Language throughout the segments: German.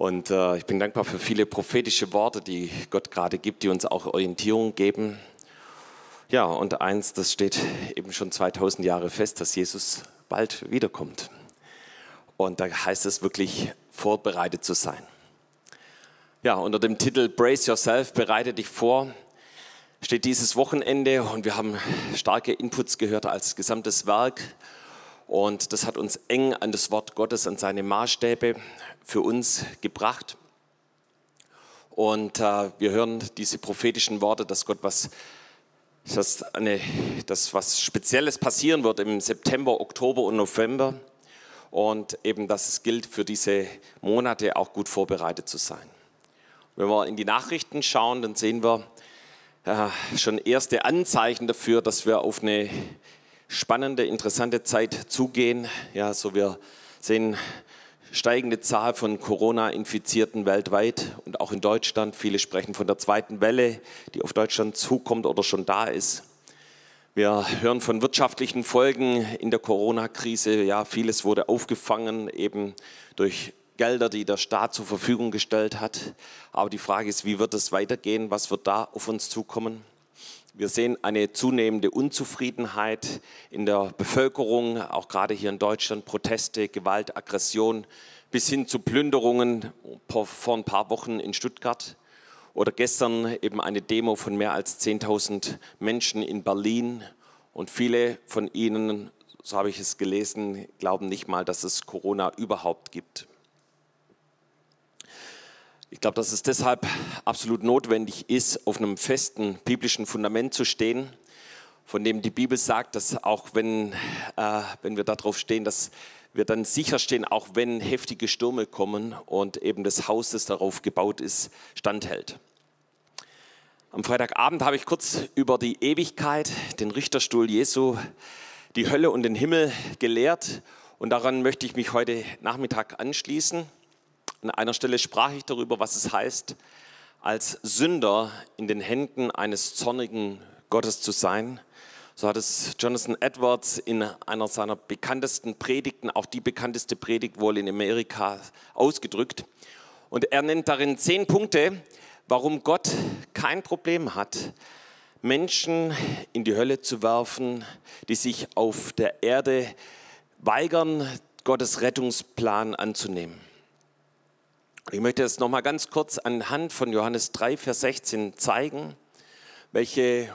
Und äh, ich bin dankbar für viele prophetische Worte, die Gott gerade gibt, die uns auch Orientierung geben. Ja, und eins, das steht eben schon 2000 Jahre fest, dass Jesus bald wiederkommt. Und da heißt es wirklich, vorbereitet zu sein. Ja, unter dem Titel Brace Yourself, bereite dich vor, steht dieses Wochenende und wir haben starke Inputs gehört als gesamtes Werk. Und das hat uns eng an das Wort Gottes, an seine Maßstäbe für uns gebracht. Und äh, wir hören diese prophetischen Worte, dass Gott was, dass, eine, dass was Spezielles passieren wird im September, Oktober und November. Und eben, dass es gilt, für diese Monate auch gut vorbereitet zu sein. Wenn wir in die Nachrichten schauen, dann sehen wir äh, schon erste Anzeichen dafür, dass wir auf eine spannende, interessante Zeit zugehen. Ja, so wir sehen steigende Zahl von Corona-Infizierten weltweit und auch in Deutschland. Viele sprechen von der zweiten Welle, die auf Deutschland zukommt oder schon da ist. Wir hören von wirtschaftlichen Folgen in der Corona-Krise. Ja, vieles wurde aufgefangen eben durch Gelder, die der Staat zur Verfügung gestellt hat. Aber die Frage ist, wie wird es weitergehen? Was wird da auf uns zukommen? Wir sehen eine zunehmende Unzufriedenheit in der Bevölkerung, auch gerade hier in Deutschland, Proteste, Gewalt, Aggression bis hin zu Plünderungen vor ein paar Wochen in Stuttgart. Oder gestern eben eine Demo von mehr als 10.000 Menschen in Berlin. Und viele von ihnen, so habe ich es gelesen, glauben nicht mal, dass es Corona überhaupt gibt. Ich glaube, dass es deshalb absolut notwendig ist, auf einem festen biblischen Fundament zu stehen, von dem die Bibel sagt, dass auch wenn, äh, wenn wir darauf stehen, dass wir dann sicher stehen, auch wenn heftige Stürme kommen und eben das Haus, das darauf gebaut ist, standhält. Am Freitagabend habe ich kurz über die Ewigkeit, den Richterstuhl Jesu, die Hölle und den Himmel gelehrt und daran möchte ich mich heute Nachmittag anschließen. An einer Stelle sprach ich darüber, was es heißt, als Sünder in den Händen eines zornigen Gottes zu sein. So hat es Jonathan Edwards in einer seiner bekanntesten Predigten, auch die bekannteste Predigt wohl in Amerika, ausgedrückt. Und er nennt darin zehn Punkte, warum Gott kein Problem hat, Menschen in die Hölle zu werfen, die sich auf der Erde weigern, Gottes Rettungsplan anzunehmen. Ich möchte es noch mal ganz kurz anhand von Johannes 3, Vers 16 zeigen, welche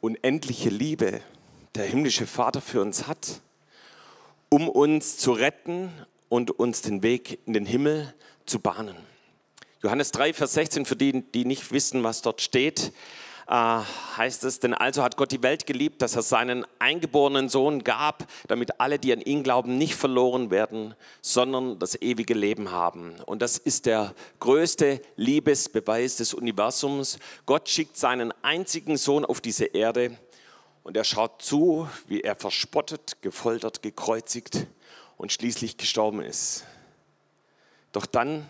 unendliche Liebe der himmlische Vater für uns hat, um uns zu retten und uns den Weg in den Himmel zu bahnen. Johannes 3, Vers 16, für die, die nicht wissen, was dort steht, heißt es, denn also hat Gott die Welt geliebt, dass er seinen eingeborenen Sohn gab, damit alle, die an ihn glauben, nicht verloren werden, sondern das ewige Leben haben. Und das ist der größte Liebesbeweis des Universums. Gott schickt seinen einzigen Sohn auf diese Erde und er schaut zu, wie er verspottet, gefoltert, gekreuzigt und schließlich gestorben ist. Doch dann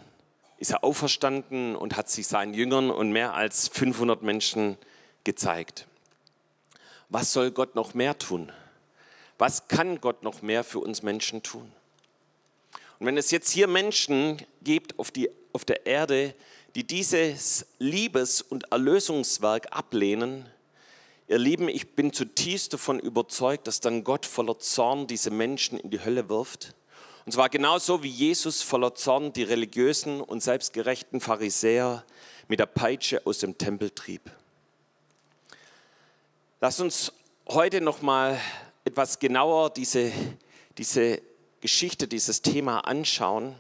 ist er auferstanden und hat sich seinen Jüngern und mehr als 500 Menschen gezeigt. Was soll Gott noch mehr tun? Was kann Gott noch mehr für uns Menschen tun? Und wenn es jetzt hier Menschen gibt auf, die, auf der Erde, die dieses Liebes- und Erlösungswerk ablehnen, ihr Lieben, ich bin zutiefst davon überzeugt, dass dann Gott voller Zorn diese Menschen in die Hölle wirft und zwar genauso wie Jesus voller Zorn die religiösen und selbstgerechten Pharisäer mit der Peitsche aus dem Tempel trieb. Lass uns heute noch mal etwas genauer diese, diese Geschichte, dieses Thema anschauen.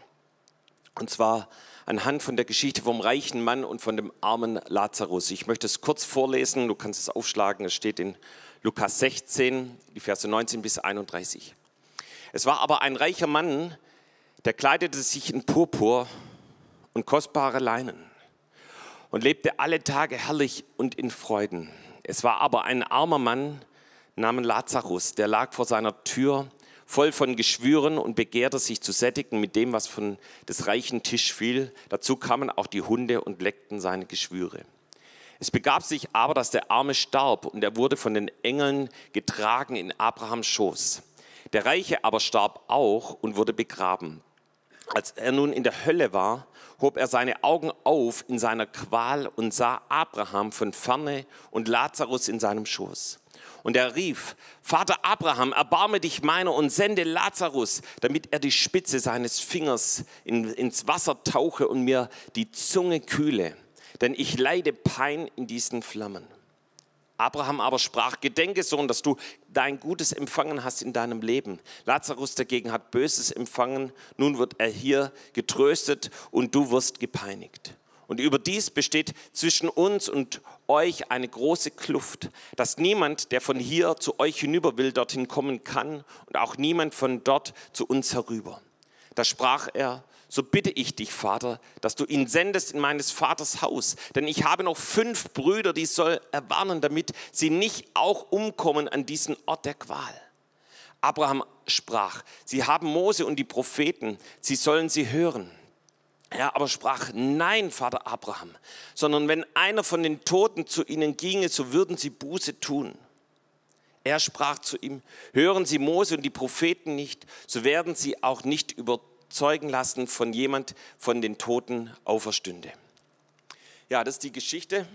Und zwar anhand von der Geschichte vom reichen Mann und von dem armen Lazarus. Ich möchte es kurz vorlesen, du kannst es aufschlagen, es steht in Lukas 16, die Verse 19 bis 31. Es war aber ein reicher Mann, der kleidete sich in Purpur und kostbare Leinen und lebte alle Tage herrlich und in Freuden. Es war aber ein armer Mann namens Lazarus, der lag vor seiner Tür voll von Geschwüren und begehrte sich zu sättigen mit dem, was von des reichen Tisch fiel. Dazu kamen auch die Hunde und leckten seine Geschwüre. Es begab sich aber, dass der Arme starb und er wurde von den Engeln getragen in Abrahams Schoß. Der Reiche aber starb auch und wurde begraben. Als er nun in der Hölle war, hob er seine Augen auf in seiner Qual und sah Abraham von ferne und Lazarus in seinem Schoß. Und er rief, Vater Abraham, erbarme dich meiner und sende Lazarus, damit er die Spitze seines Fingers in, ins Wasser tauche und mir die Zunge kühle, denn ich leide Pein in diesen Flammen. Abraham aber sprach, gedenke Sohn, dass du dein Gutes empfangen hast in deinem Leben. Lazarus dagegen hat Böses empfangen, nun wird er hier getröstet und du wirst gepeinigt. Und überdies besteht zwischen uns und euch eine große Kluft, dass niemand, der von hier zu euch hinüber will, dorthin kommen kann und auch niemand von dort zu uns herüber. Da sprach er, so bitte ich dich, Vater, dass du ihn sendest in meines Vaters Haus. Denn ich habe noch fünf Brüder, die soll erwarnen, damit sie nicht auch umkommen an diesen Ort der Qual. Abraham sprach, sie haben Mose und die Propheten, sie sollen sie hören. Er aber sprach, nein, Vater Abraham, sondern wenn einer von den Toten zu ihnen ginge, so würden sie Buße tun. Er sprach zu ihm, hören Sie Mose und die Propheten nicht, so werden sie auch nicht überzeugt zeugen lassen von jemand von den Toten auferstünde. Ja, das ist die Geschichte.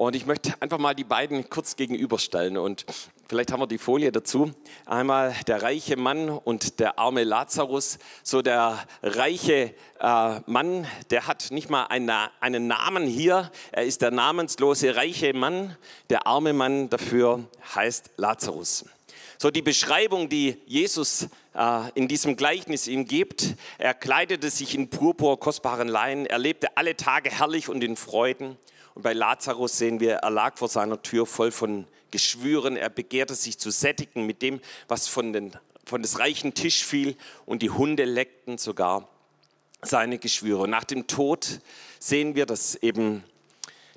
Und ich möchte einfach mal die beiden kurz gegenüberstellen und vielleicht haben wir die Folie dazu. Einmal der reiche Mann und der arme Lazarus. So der reiche äh, Mann, der hat nicht mal einen, einen Namen hier. Er ist der namenslose reiche Mann. Der arme Mann dafür heißt Lazarus. So die Beschreibung, die Jesus äh, in diesem Gleichnis ihm gibt, er kleidete sich in purpur kostbaren Leinen, er lebte alle Tage herrlich und in Freuden. Und bei Lazarus sehen wir, er lag vor seiner Tür voll von Geschwüren, er begehrte sich zu sättigen mit dem, was von, den, von des reichen Tisch fiel und die Hunde leckten sogar seine Geschwüre. Und nach dem Tod sehen wir, dass eben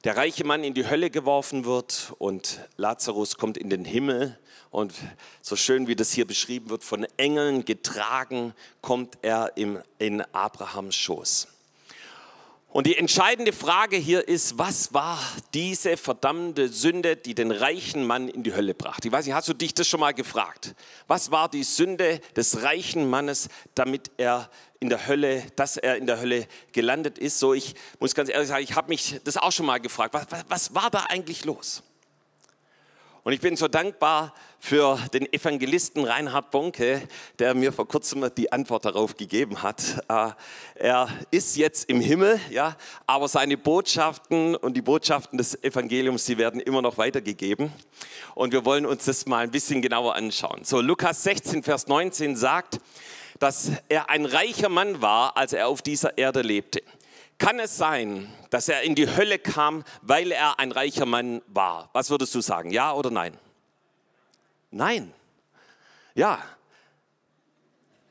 der reiche Mann in die Hölle geworfen wird und Lazarus kommt in den Himmel und so schön wie das hier beschrieben wird, von Engeln getragen, kommt er in Abrahams Schoß. Und die entscheidende Frage hier ist, was war diese verdammte Sünde, die den reichen Mann in die Hölle brachte? Ich weiß nicht, hast du dich das schon mal gefragt? Was war die Sünde des reichen Mannes, damit er in der Hölle, dass er in der Hölle gelandet ist? So, ich muss ganz ehrlich sagen, ich habe mich das auch schon mal gefragt. Was, was, was war da eigentlich los? Und ich bin so dankbar für den Evangelisten Reinhard Bonke, der mir vor kurzem die Antwort darauf gegeben hat. Äh, er ist jetzt im Himmel, ja, aber seine Botschaften und die Botschaften des Evangeliums, die werden immer noch weitergegeben. Und wir wollen uns das mal ein bisschen genauer anschauen. So, Lukas 16, Vers 19 sagt, dass er ein reicher Mann war, als er auf dieser Erde lebte. Kann es sein, dass er in die Hölle kam, weil er ein reicher Mann war? Was würdest du sagen? Ja oder nein? Nein. Ja.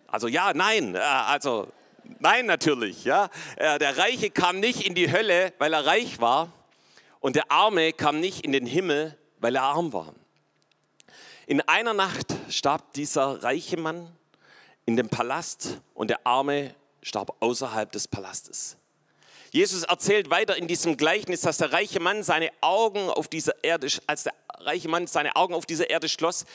Also ja, nein. Äh, also nein natürlich. Ja. Äh, der Reiche kam nicht in die Hölle, weil er reich war. Und der Arme kam nicht in den Himmel, weil er arm war. In einer Nacht starb dieser reiche Mann in dem Palast und der Arme starb außerhalb des Palastes. Jesus erzählt weiter in diesem Gleichnis, dass der reiche Mann seine Augen auf dieser Erde, als der reiche Mann seine Augen auf dieser Erde schloss,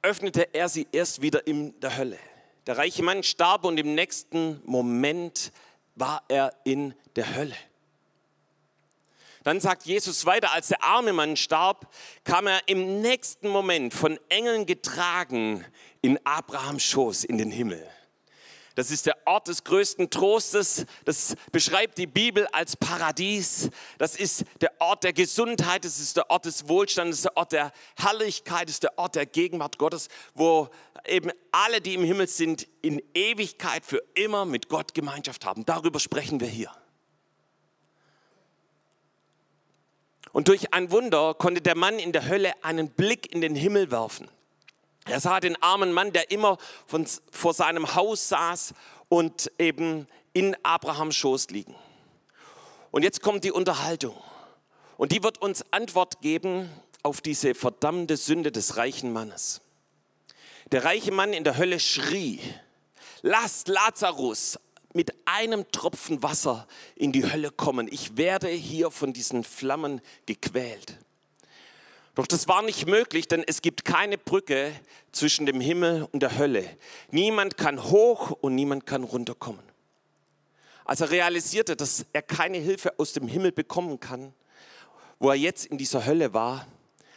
öffnete er sie erst wieder in der Hölle. Der reiche Mann starb und im nächsten Moment war er in der Hölle. Dann sagt Jesus weiter, als der arme Mann starb, kam er im nächsten Moment von Engeln getragen in Abrahams Schoß in den Himmel. Das ist der Ort des größten Trostes. Das beschreibt die Bibel als Paradies. Das ist der Ort der Gesundheit. Das ist der Ort des Wohlstandes. Das ist der Ort der Herrlichkeit. Das ist der Ort der Gegenwart Gottes, wo eben alle, die im Himmel sind, in Ewigkeit für immer mit Gott Gemeinschaft haben. Darüber sprechen wir hier. Und durch ein Wunder konnte der Mann in der Hölle einen Blick in den Himmel werfen. Er sah den armen Mann, der immer von, vor seinem Haus saß und eben in Abrahams Schoß liegen. Und jetzt kommt die Unterhaltung. Und die wird uns Antwort geben auf diese verdammte Sünde des reichen Mannes. Der reiche Mann in der Hölle schrie, lasst Lazarus mit einem Tropfen Wasser in die Hölle kommen. Ich werde hier von diesen Flammen gequält. Doch das war nicht möglich, denn es gibt keine Brücke zwischen dem Himmel und der Hölle. Niemand kann hoch und niemand kann runterkommen. Als er realisierte, dass er keine Hilfe aus dem Himmel bekommen kann, wo er jetzt in dieser Hölle war,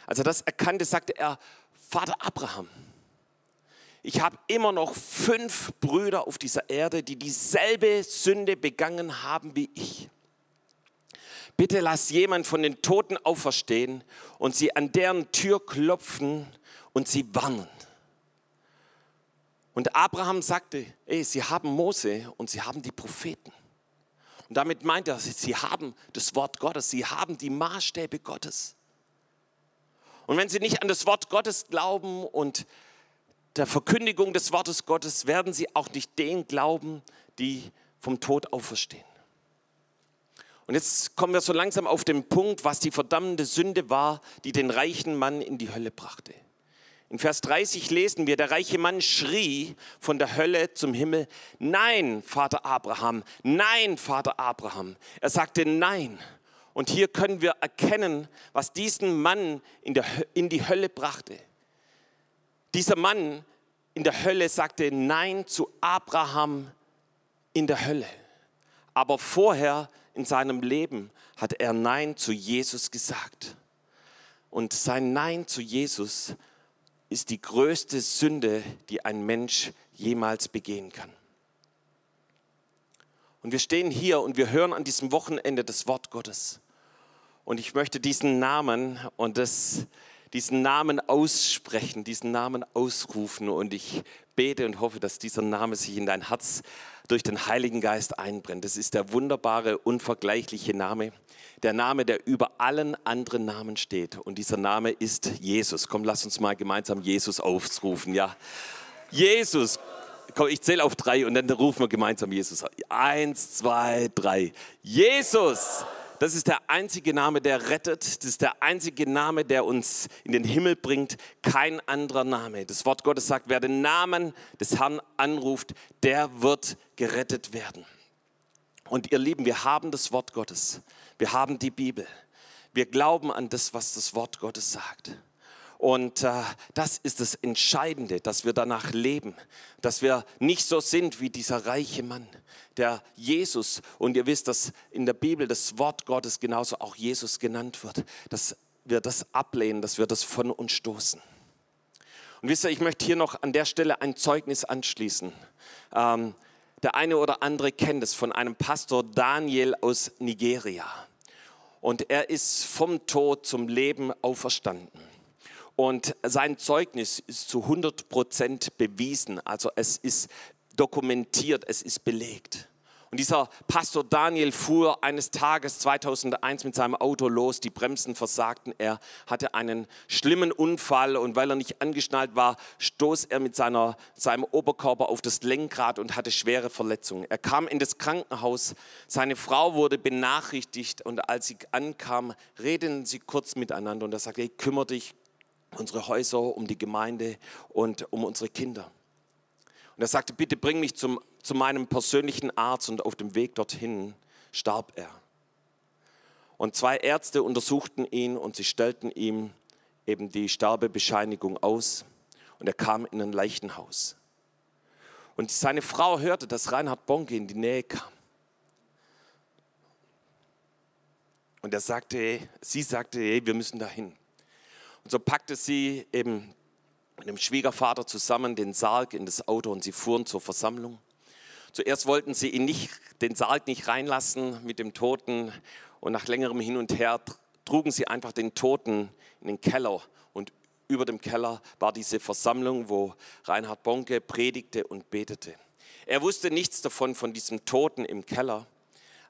als er das erkannte, sagte er, Vater Abraham, ich habe immer noch fünf Brüder auf dieser Erde, die dieselbe Sünde begangen haben wie ich bitte lass jemand von den Toten auferstehen und sie an deren Tür klopfen und sie warnen. Und Abraham sagte, ey, sie haben Mose und sie haben die Propheten. Und damit meint er, sie haben das Wort Gottes, sie haben die Maßstäbe Gottes. Und wenn sie nicht an das Wort Gottes glauben und der Verkündigung des Wortes Gottes, werden sie auch nicht den glauben, die vom Tod auferstehen. Und jetzt kommen wir so langsam auf den Punkt, was die verdammende Sünde war, die den reichen Mann in die Hölle brachte. In Vers 30 lesen wir, der reiche Mann schrie von der Hölle zum Himmel, nein, Vater Abraham, nein, Vater Abraham. Er sagte nein. Und hier können wir erkennen, was diesen Mann in, der, in die Hölle brachte. Dieser Mann in der Hölle sagte Nein zu Abraham in der Hölle. Aber vorher in seinem Leben hat er Nein zu Jesus gesagt. Und sein Nein zu Jesus ist die größte Sünde, die ein Mensch jemals begehen kann. Und wir stehen hier und wir hören an diesem Wochenende das Wort Gottes. Und ich möchte diesen Namen und das, diesen Namen aussprechen, diesen Namen ausrufen. Und ich bete und hoffe, dass dieser Name sich in dein Herz durch den Heiligen Geist einbrennt. Das ist der wunderbare, unvergleichliche Name. Der Name, der über allen anderen Namen steht. Und dieser Name ist Jesus. Komm, lass uns mal gemeinsam Jesus aufrufen. Ja, Jesus. Komm, ich zähle auf drei und dann rufen wir gemeinsam Jesus. Eins, zwei, drei. Jesus. Das ist der einzige Name, der rettet. Das ist der einzige Name, der uns in den Himmel bringt. Kein anderer Name. Das Wort Gottes sagt, wer den Namen des Herrn anruft, der wird gerettet werden. Und ihr Lieben, wir haben das Wort Gottes. Wir haben die Bibel. Wir glauben an das, was das Wort Gottes sagt. Und äh, das ist das Entscheidende, dass wir danach leben, dass wir nicht so sind wie dieser reiche Mann, der Jesus, und ihr wisst, dass in der Bibel das Wort Gottes genauso auch Jesus genannt wird, dass wir das ablehnen, dass wir das von uns stoßen. Und wisst ihr, ich möchte hier noch an der Stelle ein Zeugnis anschließen. Ähm, der eine oder andere kennt es von einem Pastor Daniel aus Nigeria. Und er ist vom Tod zum Leben auferstanden. Und sein Zeugnis ist zu 100 Prozent bewiesen. Also es ist dokumentiert, es ist belegt. Und dieser Pastor Daniel fuhr eines Tages 2001 mit seinem Auto los, die Bremsen versagten, er hatte einen schlimmen Unfall und weil er nicht angeschnallt war, stoß er mit seiner, seinem Oberkörper auf das Lenkrad und hatte schwere Verletzungen. Er kam in das Krankenhaus, seine Frau wurde benachrichtigt und als sie ankam, redeten sie kurz miteinander und er sagte, hey, kümmere dich unsere Häuser, um die Gemeinde und um unsere Kinder. Und er sagte, bitte bring mich zum, zu meinem persönlichen Arzt und auf dem Weg dorthin starb er. Und zwei Ärzte untersuchten ihn und sie stellten ihm eben die Sterbebescheinigung aus und er kam in ein Leichenhaus. Und seine Frau hörte, dass Reinhard Bonke in die Nähe kam. Und er sagte, sie sagte, hey, wir müssen dahin. Und so packte sie eben mit dem Schwiegervater zusammen den Sarg in das Auto und sie fuhren zur Versammlung. Zuerst wollten sie ihn nicht, den Sarg nicht reinlassen mit dem Toten und nach längerem Hin und Her trugen sie einfach den Toten in den Keller und über dem Keller war diese Versammlung, wo Reinhard Bonke predigte und betete. Er wusste nichts davon, von diesem Toten im Keller,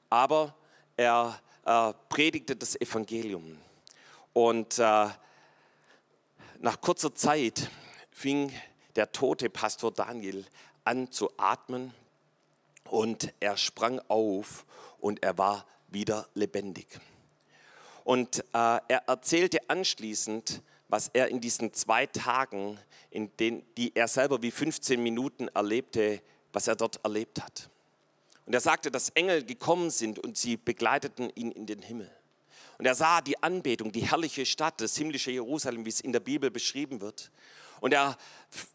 aber er äh, predigte das Evangelium. Und äh, nach kurzer Zeit fing der tote Pastor Daniel an zu atmen und er sprang auf und er war wieder lebendig. Und äh, er erzählte anschließend, was er in diesen zwei Tagen, in den, die er selber wie 15 Minuten erlebte, was er dort erlebt hat. Und er sagte, dass Engel gekommen sind und sie begleiteten ihn in den Himmel. Und er sah die Anbetung, die herrliche Stadt, das himmlische Jerusalem, wie es in der Bibel beschrieben wird. Und er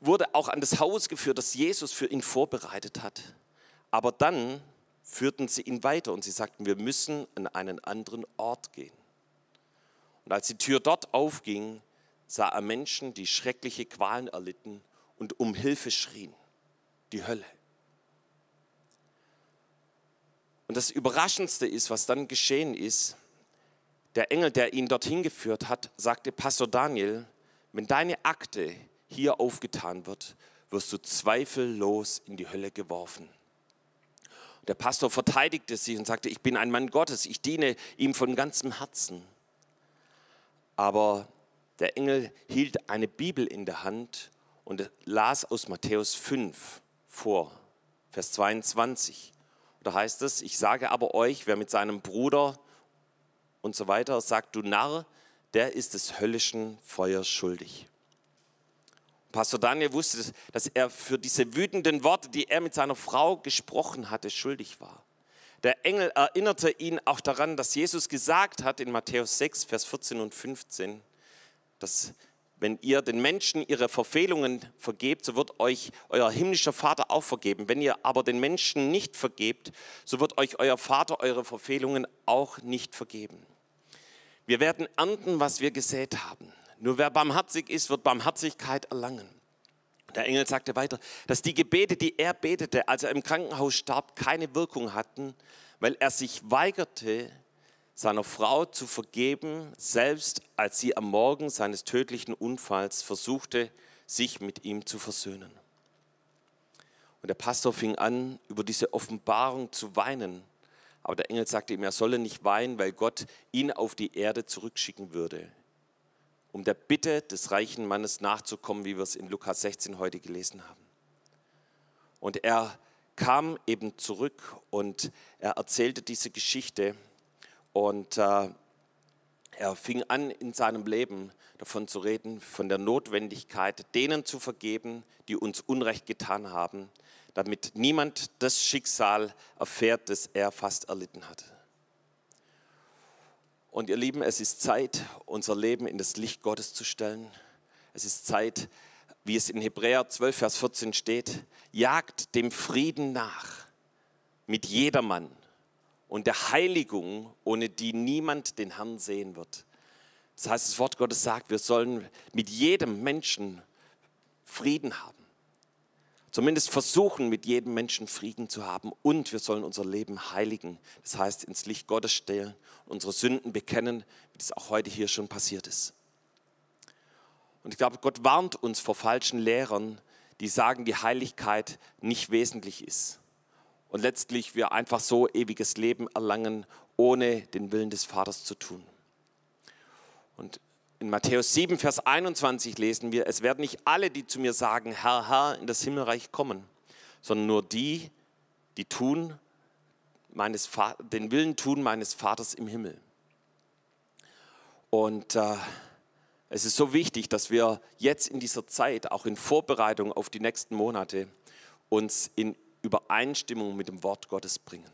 wurde auch an das Haus geführt, das Jesus für ihn vorbereitet hat. Aber dann führten sie ihn weiter und sie sagten, wir müssen an einen anderen Ort gehen. Und als die Tür dort aufging, sah er Menschen, die schreckliche Qualen erlitten und um Hilfe schrien. Die Hölle. Und das Überraschendste ist, was dann geschehen ist, der Engel, der ihn dorthin geführt hat, sagte Pastor Daniel, wenn deine Akte hier aufgetan wird, wirst du zweifellos in die Hölle geworfen. Der Pastor verteidigte sich und sagte, ich bin ein Mann Gottes, ich diene ihm von ganzem Herzen. Aber der Engel hielt eine Bibel in der Hand und las aus Matthäus 5 vor, Vers 22. Da heißt es, ich sage aber euch, wer mit seinem Bruder und so weiter sagt, du Narr, der ist des höllischen Feuers schuldig. Pastor Daniel wusste, dass er für diese wütenden Worte, die er mit seiner Frau gesprochen hatte, schuldig war. Der Engel erinnerte ihn auch daran, dass Jesus gesagt hat in Matthäus 6, Vers 14 und 15, dass wenn ihr den Menschen ihre Verfehlungen vergebt, so wird euch euer himmlischer Vater auch vergeben. Wenn ihr aber den Menschen nicht vergebt, so wird euch euer Vater eure Verfehlungen auch nicht vergeben. Wir werden ernten, was wir gesät haben. Nur wer barmherzig ist, wird Barmherzigkeit erlangen. Der Engel sagte weiter, dass die Gebete, die er betete, als er im Krankenhaus starb, keine Wirkung hatten, weil er sich weigerte, seiner Frau zu vergeben, selbst als sie am Morgen seines tödlichen Unfalls versuchte, sich mit ihm zu versöhnen. Und der Pastor fing an, über diese Offenbarung zu weinen. Aber der Engel sagte ihm, er solle nicht weinen, weil Gott ihn auf die Erde zurückschicken würde um der Bitte des reichen Mannes nachzukommen, wie wir es in Lukas 16 heute gelesen haben. Und er kam eben zurück und er erzählte diese Geschichte und äh, er fing an in seinem Leben davon zu reden, von der Notwendigkeit, denen zu vergeben, die uns Unrecht getan haben, damit niemand das Schicksal erfährt, das er fast erlitten hat. Und ihr Lieben, es ist Zeit, unser Leben in das Licht Gottes zu stellen. Es ist Zeit, wie es in Hebräer 12, Vers 14 steht, jagt dem Frieden nach mit jedermann und der Heiligung, ohne die niemand den Herrn sehen wird. Das heißt, das Wort Gottes sagt, wir sollen mit jedem Menschen Frieden haben. Zumindest versuchen, mit jedem Menschen Frieden zu haben und wir sollen unser Leben heiligen. Das heißt, ins Licht Gottes stellen, unsere Sünden bekennen, wie das auch heute hier schon passiert ist. Und ich glaube, Gott warnt uns vor falschen Lehrern, die sagen, die Heiligkeit nicht wesentlich ist. Und letztlich wir einfach so ewiges Leben erlangen, ohne den Willen des Vaters zu tun. Und in Matthäus 7, Vers 21 lesen wir, es werden nicht alle, die zu mir sagen, Herr, Herr, in das Himmelreich kommen, sondern nur die, die tun meines, den Willen tun meines Vaters im Himmel. Und äh, es ist so wichtig, dass wir jetzt in dieser Zeit, auch in Vorbereitung auf die nächsten Monate, uns in Übereinstimmung mit dem Wort Gottes bringen.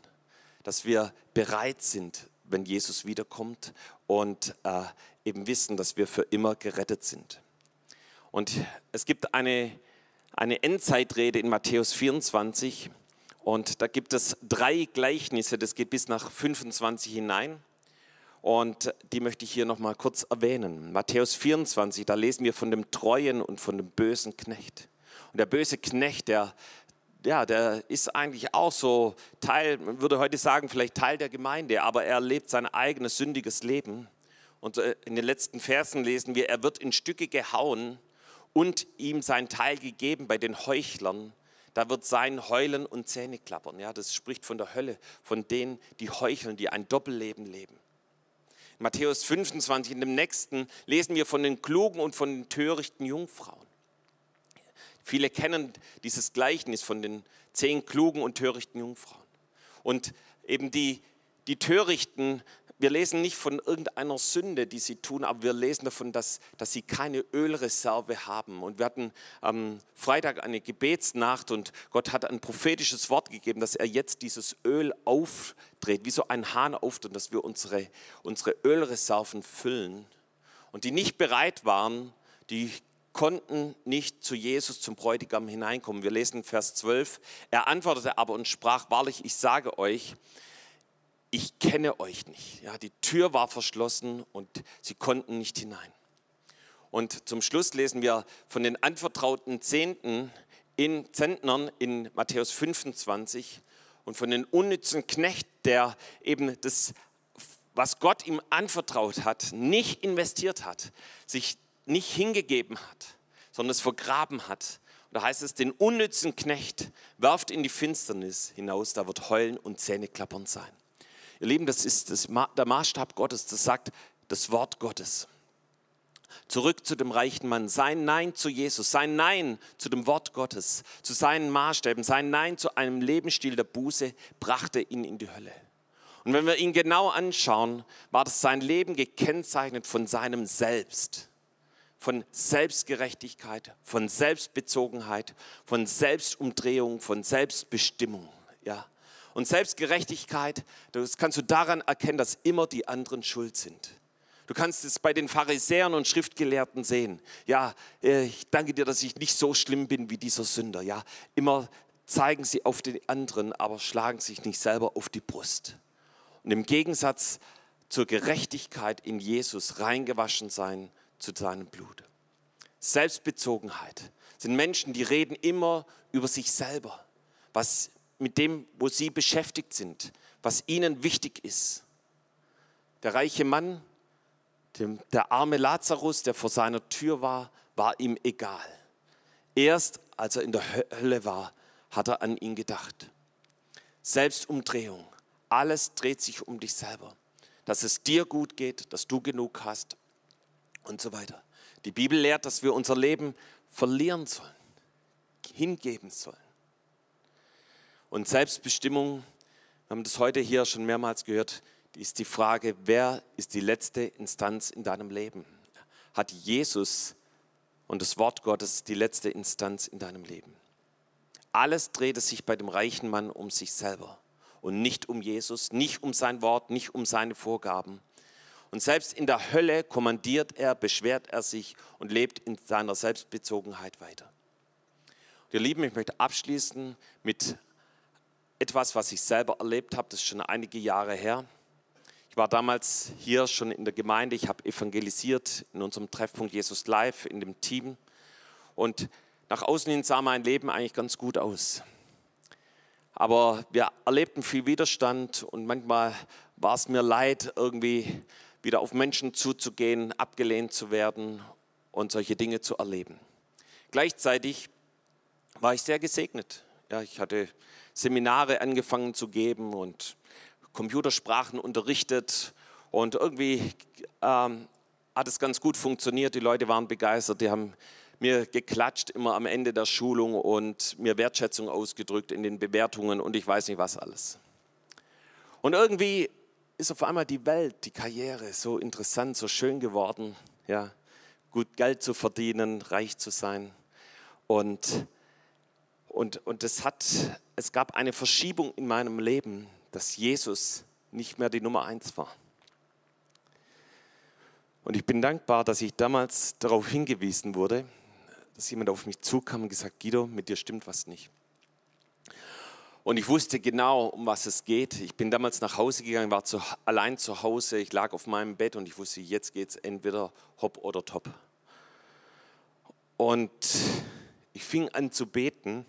Dass wir bereit sind, wenn Jesus wiederkommt und äh, eben wissen, dass wir für immer gerettet sind. Und es gibt eine, eine Endzeitrede in Matthäus 24 und da gibt es drei Gleichnisse, das geht bis nach 25 hinein. Und die möchte ich hier nochmal kurz erwähnen. Matthäus 24, da lesen wir von dem treuen und von dem bösen Knecht. Und der böse Knecht, der, ja, der ist eigentlich auch so Teil, man würde heute sagen, vielleicht Teil der Gemeinde, aber er lebt sein eigenes sündiges Leben. Und äh, in den letzten Versen lesen wir, er wird in Stücke gehauen und ihm sein Teil gegeben bei den Heuchlern. Da wird sein Heulen und Zähne klappern. Ja, das spricht von der Hölle, von denen, die heucheln, die ein Doppelleben leben. In Matthäus 25, in dem nächsten, lesen wir von den klugen und von den törichten Jungfrauen. Viele kennen dieses Gleichnis von den zehn klugen und törichten Jungfrauen. Und eben die, die Törichten wir lesen nicht von irgendeiner Sünde, die sie tun, aber wir lesen davon, dass, dass sie keine Ölreserve haben. Und wir hatten am Freitag eine Gebetsnacht und Gott hat ein prophetisches Wort gegeben, dass er jetzt dieses Öl aufdreht, wie so ein Hahn aufdreht, dass wir unsere, unsere Ölreserven füllen. Und die nicht bereit waren, die konnten nicht zu Jesus, zum Bräutigam hineinkommen. Wir lesen Vers 12. Er antwortete aber und sprach, wahrlich, ich sage euch, ich kenne euch nicht. Ja, die Tür war verschlossen und sie konnten nicht hinein. Und zum Schluss lesen wir von den anvertrauten Zehnten in Zentnern in Matthäus 25 und von den unnützen Knecht, der eben das, was Gott ihm anvertraut hat, nicht investiert hat, sich nicht hingegeben hat, sondern es vergraben hat. Und da heißt es, den unnützen Knecht werft in die Finsternis hinaus, da wird Heulen und Zähneklappern sein. Ihr Lieben, das ist das, der Maßstab Gottes, das sagt das Wort Gottes. Zurück zu dem reichen Mann. Sein Nein zu Jesus, sein Nein zu dem Wort Gottes, zu seinen Maßstäben, sein Nein zu einem Lebensstil der Buße brachte ihn in die Hölle. Und wenn wir ihn genau anschauen, war das sein Leben gekennzeichnet von seinem Selbst, von Selbstgerechtigkeit, von Selbstbezogenheit, von Selbstumdrehung, von Selbstbestimmung. Ja. Und Selbstgerechtigkeit, das kannst du daran erkennen, dass immer die anderen schuld sind. Du kannst es bei den Pharisäern und Schriftgelehrten sehen. Ja, äh, ich danke dir, dass ich nicht so schlimm bin wie dieser Sünder. Ja, immer zeigen sie auf den anderen, aber schlagen sich nicht selber auf die Brust. Und im Gegensatz zur Gerechtigkeit in Jesus reingewaschen sein zu seinem Blut. Selbstbezogenheit sind Menschen, die reden immer über sich selber, was mit dem, wo sie beschäftigt sind, was ihnen wichtig ist. Der reiche Mann, der arme Lazarus, der vor seiner Tür war, war ihm egal. Erst als er in der Hölle war, hat er an ihn gedacht. Selbstumdrehung. Alles dreht sich um dich selber. Dass es dir gut geht, dass du genug hast und so weiter. Die Bibel lehrt, dass wir unser Leben verlieren sollen, hingeben sollen. Und Selbstbestimmung, wir haben das heute hier schon mehrmals gehört, ist die Frage, wer ist die letzte Instanz in deinem Leben? Hat Jesus und das Wort Gottes die letzte Instanz in deinem Leben? Alles drehte sich bei dem reichen Mann um sich selber und nicht um Jesus, nicht um sein Wort, nicht um seine Vorgaben. Und selbst in der Hölle kommandiert er, beschwert er sich und lebt in seiner Selbstbezogenheit weiter. Und ihr Lieben, ich möchte abschließen mit etwas, was ich selber erlebt habe, das ist schon einige Jahre her. Ich war damals hier schon in der Gemeinde, ich habe evangelisiert in unserem Treffpunkt Jesus Live, in dem Team. Und nach außen hin sah mein Leben eigentlich ganz gut aus. Aber wir erlebten viel Widerstand und manchmal war es mir leid, irgendwie wieder auf Menschen zuzugehen, abgelehnt zu werden und solche Dinge zu erleben. Gleichzeitig war ich sehr gesegnet. Ja, ich hatte Seminare angefangen zu geben und Computersprachen unterrichtet. Und irgendwie ähm, hat es ganz gut funktioniert. Die Leute waren begeistert. Die haben mir geklatscht immer am Ende der Schulung und mir Wertschätzung ausgedrückt in den Bewertungen und ich weiß nicht was alles. Und irgendwie ist auf einmal die Welt, die Karriere so interessant, so schön geworden, ja, gut Geld zu verdienen, reich zu sein. Und und, und es, hat, es gab eine Verschiebung in meinem Leben, dass Jesus nicht mehr die Nummer eins war. Und ich bin dankbar, dass ich damals darauf hingewiesen wurde, dass jemand auf mich zukam und gesagt, Guido, mit dir stimmt was nicht. Und ich wusste genau, um was es geht. Ich bin damals nach Hause gegangen, war zu, allein zu Hause, ich lag auf meinem Bett und ich wusste, jetzt geht es entweder hopp oder top. Und ich fing an zu beten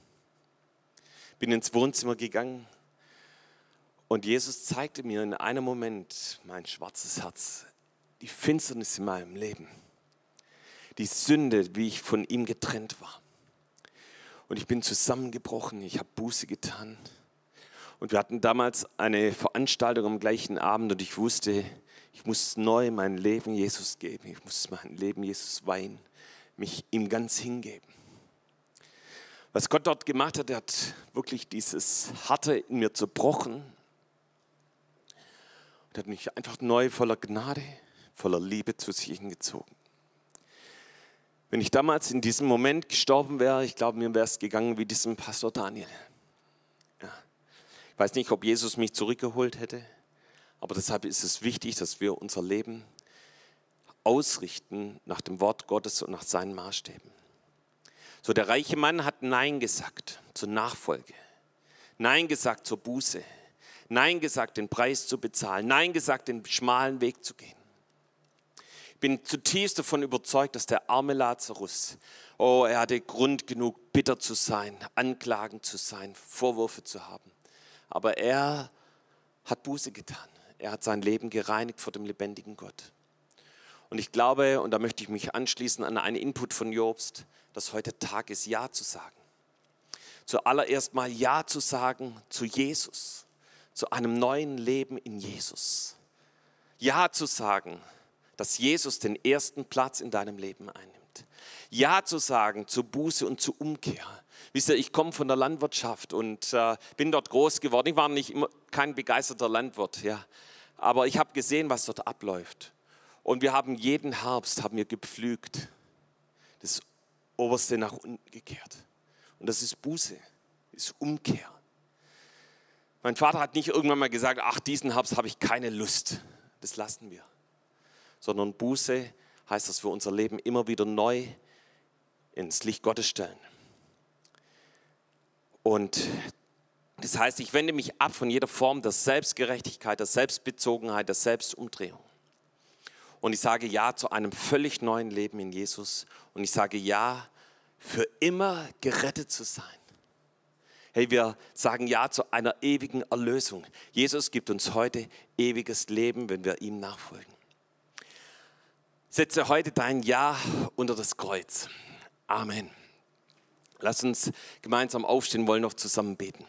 bin ins Wohnzimmer gegangen und Jesus zeigte mir in einem Moment mein schwarzes Herz, die Finsternis in meinem Leben, die Sünde, wie ich von ihm getrennt war. Und ich bin zusammengebrochen, ich habe Buße getan. Und wir hatten damals eine Veranstaltung am gleichen Abend und ich wusste, ich muss neu mein Leben Jesus geben, ich muss mein Leben Jesus weihen, mich ihm ganz hingeben. Was Gott dort gemacht hat, er hat wirklich dieses Harte in mir zerbrochen. Und hat mich einfach neu voller Gnade, voller Liebe zu sich hingezogen. Wenn ich damals in diesem Moment gestorben wäre, ich glaube, mir wäre es gegangen wie diesem Pastor Daniel. Ja. Ich weiß nicht, ob Jesus mich zurückgeholt hätte, aber deshalb ist es wichtig, dass wir unser Leben ausrichten nach dem Wort Gottes und nach seinen Maßstäben. So, der reiche Mann hat Nein gesagt zur Nachfolge. Nein gesagt zur Buße. Nein gesagt, den Preis zu bezahlen. Nein gesagt, den schmalen Weg zu gehen. Ich bin zutiefst davon überzeugt, dass der arme Lazarus, oh, er hatte Grund genug, bitter zu sein, anklagend zu sein, Vorwürfe zu haben. Aber er hat Buße getan. Er hat sein Leben gereinigt vor dem lebendigen Gott. Und ich glaube, und da möchte ich mich anschließen an einen Input von Jobst, dass heute Tag ist, Ja zu sagen. Zuallererst mal Ja zu sagen zu Jesus, zu einem neuen Leben in Jesus. Ja zu sagen, dass Jesus den ersten Platz in deinem Leben einnimmt. Ja zu sagen zu Buße und zu Umkehr. Wisst ihr, ich komme von der Landwirtschaft und äh, bin dort groß geworden. Ich war nicht immer kein begeisterter Landwirt, ja, aber ich habe gesehen, was dort abläuft. Und wir haben jeden Herbst haben wir gepflügt, das Oberste nach unten gekehrt. Und das ist Buße, ist Umkehr. Mein Vater hat nicht irgendwann mal gesagt, ach, diesen Herbst habe ich keine Lust. Das lassen wir. Sondern Buße heißt, dass wir unser Leben immer wieder neu ins Licht Gottes stellen. Und das heißt, ich wende mich ab von jeder Form der Selbstgerechtigkeit, der Selbstbezogenheit, der Selbstumdrehung. Und ich sage Ja zu einem völlig neuen Leben in Jesus. Und ich sage Ja, für immer gerettet zu sein. Hey, wir sagen Ja zu einer ewigen Erlösung. Jesus gibt uns heute ewiges Leben, wenn wir ihm nachfolgen. Setze heute dein Ja unter das Kreuz. Amen. Lass uns gemeinsam aufstehen, wollen noch zusammen beten.